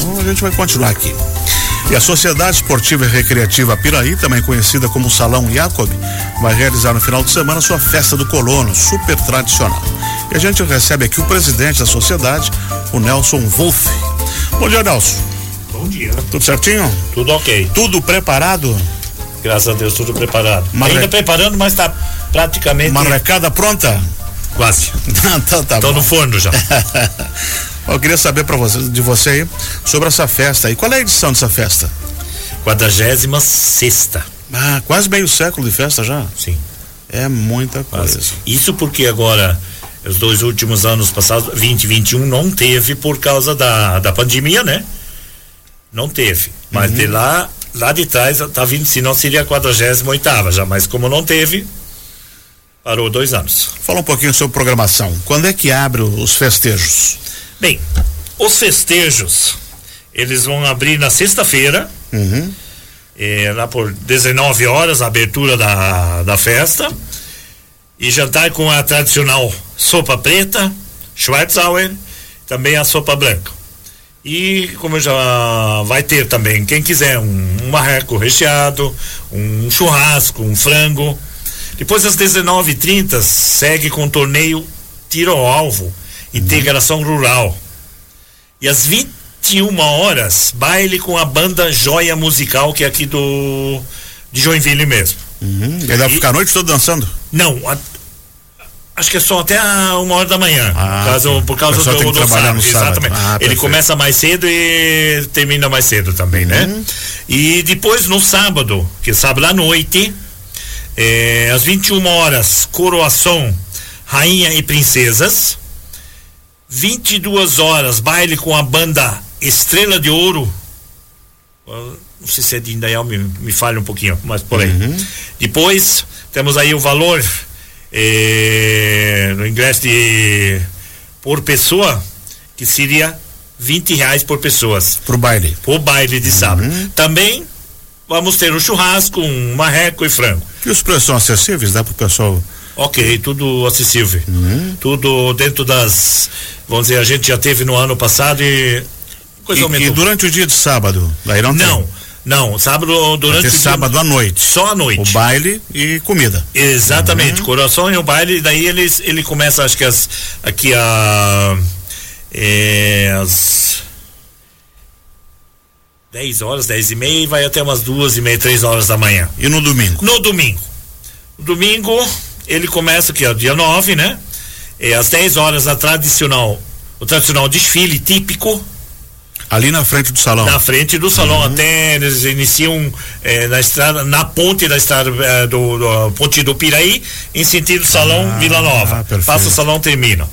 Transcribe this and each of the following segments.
Então a gente vai continuar aqui. E a Sociedade Esportiva e Recreativa Piraí, também conhecida como Salão Jacob, vai realizar no final de semana sua festa do colono, super tradicional. E a gente recebe aqui o presidente da sociedade, o Nelson Wolff. Bom dia, Nelson. Bom dia. Tudo certinho? Tudo ok. Tudo preparado? Graças a Deus, tudo preparado. Ainda preparando, mas está praticamente. Marrecada pronta? Quase. então tá Tô no forno já. Eu queria saber para você, de você aí sobre essa festa aí. Qual é a edição dessa festa? Quadragésima sexta. Ah, quase meio século de festa já? Sim. É muita coisa. Quase. Isso porque agora, os dois últimos anos passados, 2021, não teve por causa da, da pandemia, né? Não teve. Mas uhum. de lá, lá de trás, tá vindo, senão seria a 48 oitava já, mas como não teve, parou dois anos. Fala um pouquinho sobre programação. Quando é que abre os festejos? Bem, os festejos, eles vão abrir na sexta-feira, uhum. é, lá por 19 horas, a abertura da, da festa. E jantar com a tradicional sopa preta, Schwarzauer, também a sopa branca. E como já vai ter também, quem quiser, um, um marreco recheado, um churrasco, um frango. Depois às 19h30 segue com o torneio tiro ao alvo integração rural. E às 21 horas, baile com a banda Joia Musical, que é aqui do de Joinville mesmo. Uhum. E dá pra ficar a noite toda dançando? Não, a, acho que é só até a uma hora da manhã. Ah, por causa, por causa do, do, do sábado. Exatamente. Ah, Ele começa mais cedo e termina mais cedo também, né? uhum. né? E depois no sábado, que é sábado à noite, é, às 21 horas, coroação Rainha e Princesas. 22 horas, baile com a banda Estrela de Ouro. Não sei se é de Indaial, me, me falha um pouquinho, mas por aí. Uhum. Depois, temos aí o valor eh, no ingresso de por pessoa, que seria 20 reais por pessoas. Pro baile. Pro baile de uhum. sábado. Também vamos ter um churrasco, um marreco e frango. E os preços são acessíveis? Dá pro pessoal Ok, tudo acessível. Uhum. Tudo dentro das. Vamos dizer, a gente já teve no ano passado e. Coisa e, e durante o dia de sábado? Aí não Não. Tem. Não, sábado durante o sábado dia, à noite. Só à noite. O baile e comida. Exatamente, uhum. coração e o baile, daí eles ele começa acho que as aqui a é, as 10 horas, 10 e meia e vai até umas duas e meia, três horas da manhã. E no domingo? No domingo. Domingo ele começa aqui, ó, dia 9, né? É, às 10 horas a tradicional, o tradicional desfile típico. Ali na frente do salão. Na frente do salão, uhum. até eles iniciam é, na estrada, na ponte da estrada é, do, do, ponte do Piraí, em sentido salão ah, Vila Nova. Ah, Passa o salão termina.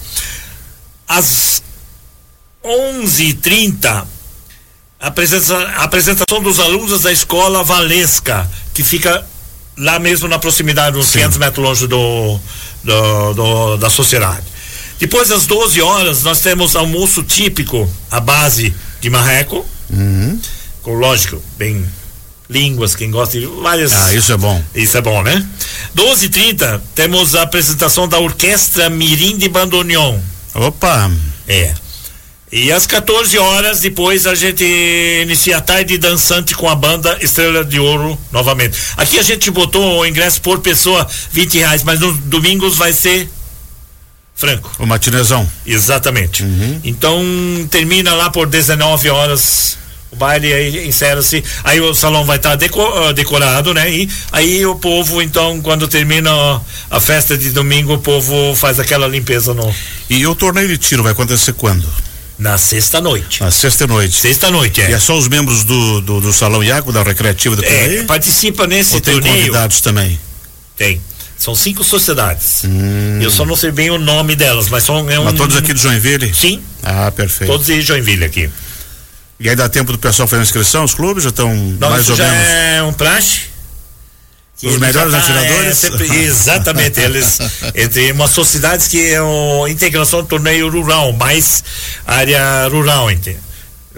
Às 11h30 apresenta, apresentação dos alunos da escola Valesca, que fica lá mesmo na proximidade, uns Sim. 500 metros longe do, do, do, da sociedade. Depois das 12 horas, nós temos almoço típico à base de marreco, uhum. com lógico, bem línguas, quem gosta de várias. Ah, isso é bom. Isso é bom, né? 12 30 temos a apresentação da Orquestra Mirim de Bandoneon. Opa! É. E às 14 horas, depois a gente inicia a tarde dançante com a banda Estrela de Ouro novamente. Aqui a gente botou o ingresso por pessoa 20 reais, mas nos domingos vai ser franco. O matinezão. Exatamente. Uhum. Então termina lá por 19 horas o baile aí encerra-se, aí o salão vai estar tá deco, uh, decorado, né? E aí o povo, então, quando termina a festa de domingo, o povo faz aquela limpeza no. E o torneio de tiro vai acontecer quando? Na sexta noite. Na sexta noite. Sexta noite, é. E é só os membros do, do, do Salão Iago, da Recreativa do é, participa nesse Ou tem torneio. convidados também? Tem. São cinco sociedades. Hum. Eu só não sei bem o nome delas, mas são. É um, mas todos aqui de Joinville? Sim. Ah, perfeito. Todos de Joinville aqui. E aí dá tempo do pessoal fazer inscrição? Os clubes já estão mais ou já menos? É um praxe os melhores tá, atiradores? É, sempre, exatamente, eles entre umas sociedades que é o integração do torneio rural, mais área rural, entende?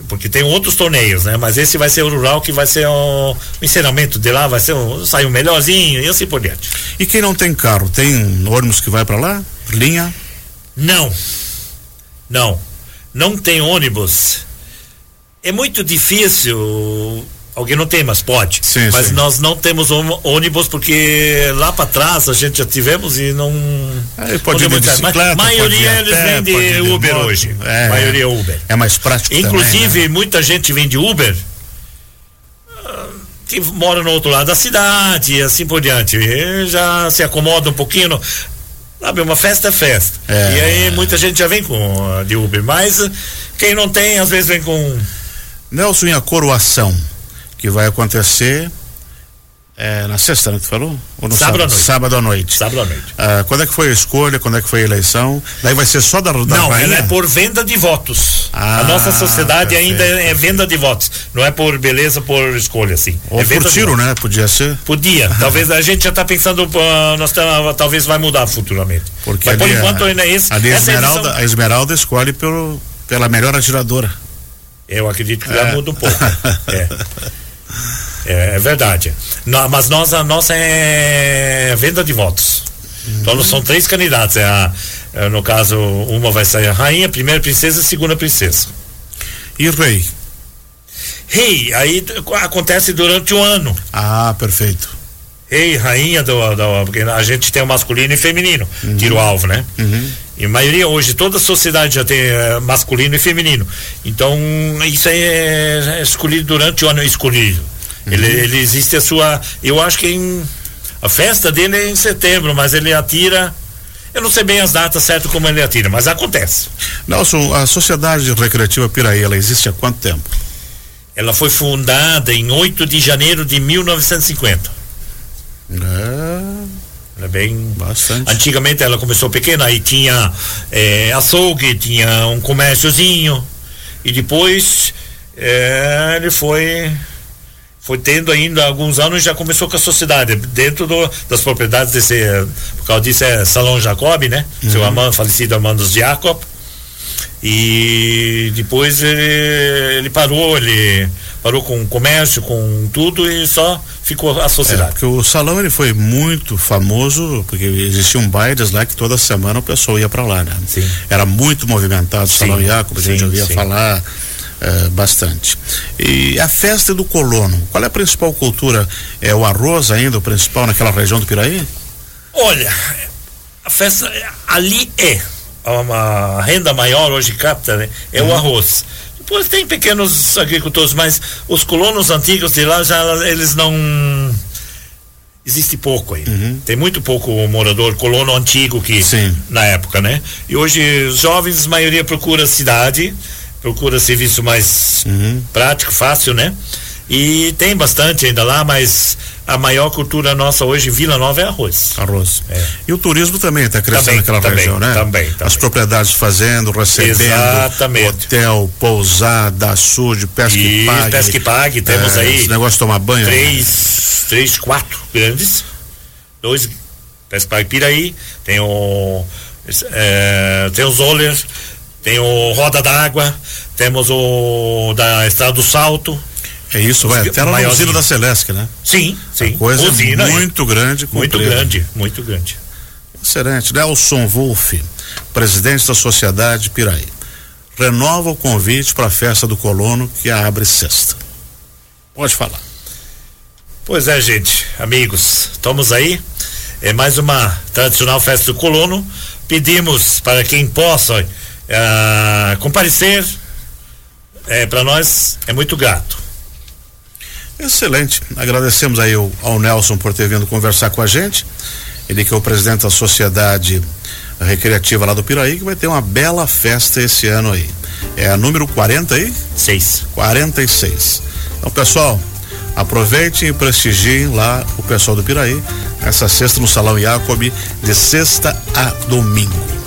Porque tem outros torneios, né? Mas esse vai ser o rural que vai ser o, o encerramento de lá, vai ser o, sai o melhorzinho e assim por diante. E quem não tem carro, tem ônibus que vai para lá? Linha? Não. Não. Não tem ônibus É muito difícil Alguém não tem, mas pode. Sim, mas sim. nós não temos ônibus porque lá para trás a gente já tivemos e não. Aí pode ir de bicicleta, maioria pode ir eles vêm de Uber hoje. É, maioria é Uber. É mais prático Inclusive, também, né? muita gente vem de Uber ah, que mora no outro lado da cidade e assim por diante. E já se acomoda um pouquinho. Sabe, uma festa é festa. É. E aí muita gente já vem com de Uber, mas quem não tem, às vezes vem com. Nelson e a coroação, que vai acontecer é, na sexta, né? que Tu falou? Ou no Sábado à noite. Sábado à noite. Sábado à noite. Ah, quando é que foi a escolha? Quando é que foi a eleição? Daí vai ser só da, da Não, rainha? ela é por venda de votos. Ah, a nossa sociedade perfeito, ainda é venda de votos. Não é por beleza, por escolha, assim. Ou é por tiro, né? Podia ser. Podia. Talvez a gente já está pensando, ah, nós tá- talvez vai mudar futuramente. Porque Mas por a- enquanto ainda é esse. ali a essa Esmeralda, edição- a Esmeralda escolhe pelo, pela melhor atiradora. Eu acredito que já É. muda um pouco. é. É, é verdade. Não, mas nós, a nossa é venda de votos. Então nós são três candidatos. É a, é, no caso, uma vai sair a rainha, primeira princesa e segunda princesa. E rei? Rei, aí acontece durante o ano. Ah, perfeito. Rei, rainha, do, do- porque a gente tem o masculino e feminino, tiro alvo, né? Uhum. E a maioria hoje, toda a sociedade já tem eh, masculino e feminino. Então, isso aí é, é escolhido durante o ano escolhido. Ele, ele existe a sua. Eu acho que em, a festa dele é em setembro, mas ele atira. Eu não sei bem as datas certas como ele atira, mas acontece. Nelson, a Sociedade Recreativa Piraí, ela existe há quanto tempo? Ela foi fundada em 8 de janeiro de 1950. É, Ela é bem. bastante. Antigamente ela começou pequena, aí tinha eh, açougue, tinha um comérciozinho e depois eh, ele foi foi tendo ainda alguns anos já começou com a sociedade dentro do, das propriedades desse eh, por causa disso é Salão Jacob, né? Seu Armando, falecido Armando Jacob e depois ele, ele parou, ele parou com o comércio, com tudo e só ficou a É, sociedade. porque o salão ele foi muito famoso, porque existiam bailes lá que toda semana o pessoal ia para lá, né? Sim. Era muito movimentado o Sim, Salão Iacob, a gente ouvia sim. falar eh, bastante. E a festa do colono, qual é a principal cultura? É o arroz ainda, o principal naquela região do Piraí? Olha, a festa ali é uma renda maior hoje capta, né? É o arroz. Depois tem pequenos agricultores, mas os colonos antigos de lá já eles não existe pouco aí. Tem muito pouco morador colono antigo que Sim. na época, né? E hoje os jovens, a maioria procura cidade, procura serviço mais prático, fácil, né? E tem bastante ainda lá, mas a maior cultura nossa hoje, Vila Nova, é arroz. Arroz. É. E o turismo também está crescendo Também, naquela também, região, né? também, As também. propriedades fazendo, recebendo, Exatamente. hotel, pousada, açude, pesca e E pague. pesca e pague, temos É, aí Esse negócio de tomar banho. né? três, três, quatro grandes. Dois, pesca e pague Piraí, tem o, é, tem o Zoller, tem o Roda d'Água, temos o da Estrada do Salto. É isso, vai até lá na usina da Celeste, né? Sim, sim. A coisa é Usina muito grande. muito grande, muito grande. Excelente. Nelson Wolff, presidente da Sociedade Piraí. Renova o convite para a festa do colono que abre sexta. Pode falar. Pois é, gente, amigos, estamos aí. É mais uma tradicional festa do colono. Pedimos para quem possa eh, comparecer. É, para nós é muito grato. Excelente. Agradecemos aí ao, ao Nelson por ter vindo conversar com a gente. Ele que é o presidente da Sociedade Recreativa lá do Piraí, que vai ter uma bela festa esse ano aí. É a número 40 aí? Seis. 46. Então, pessoal, aproveitem e prestigiem lá o pessoal do Piraí, essa sexta no Salão Jacob, de sexta a domingo.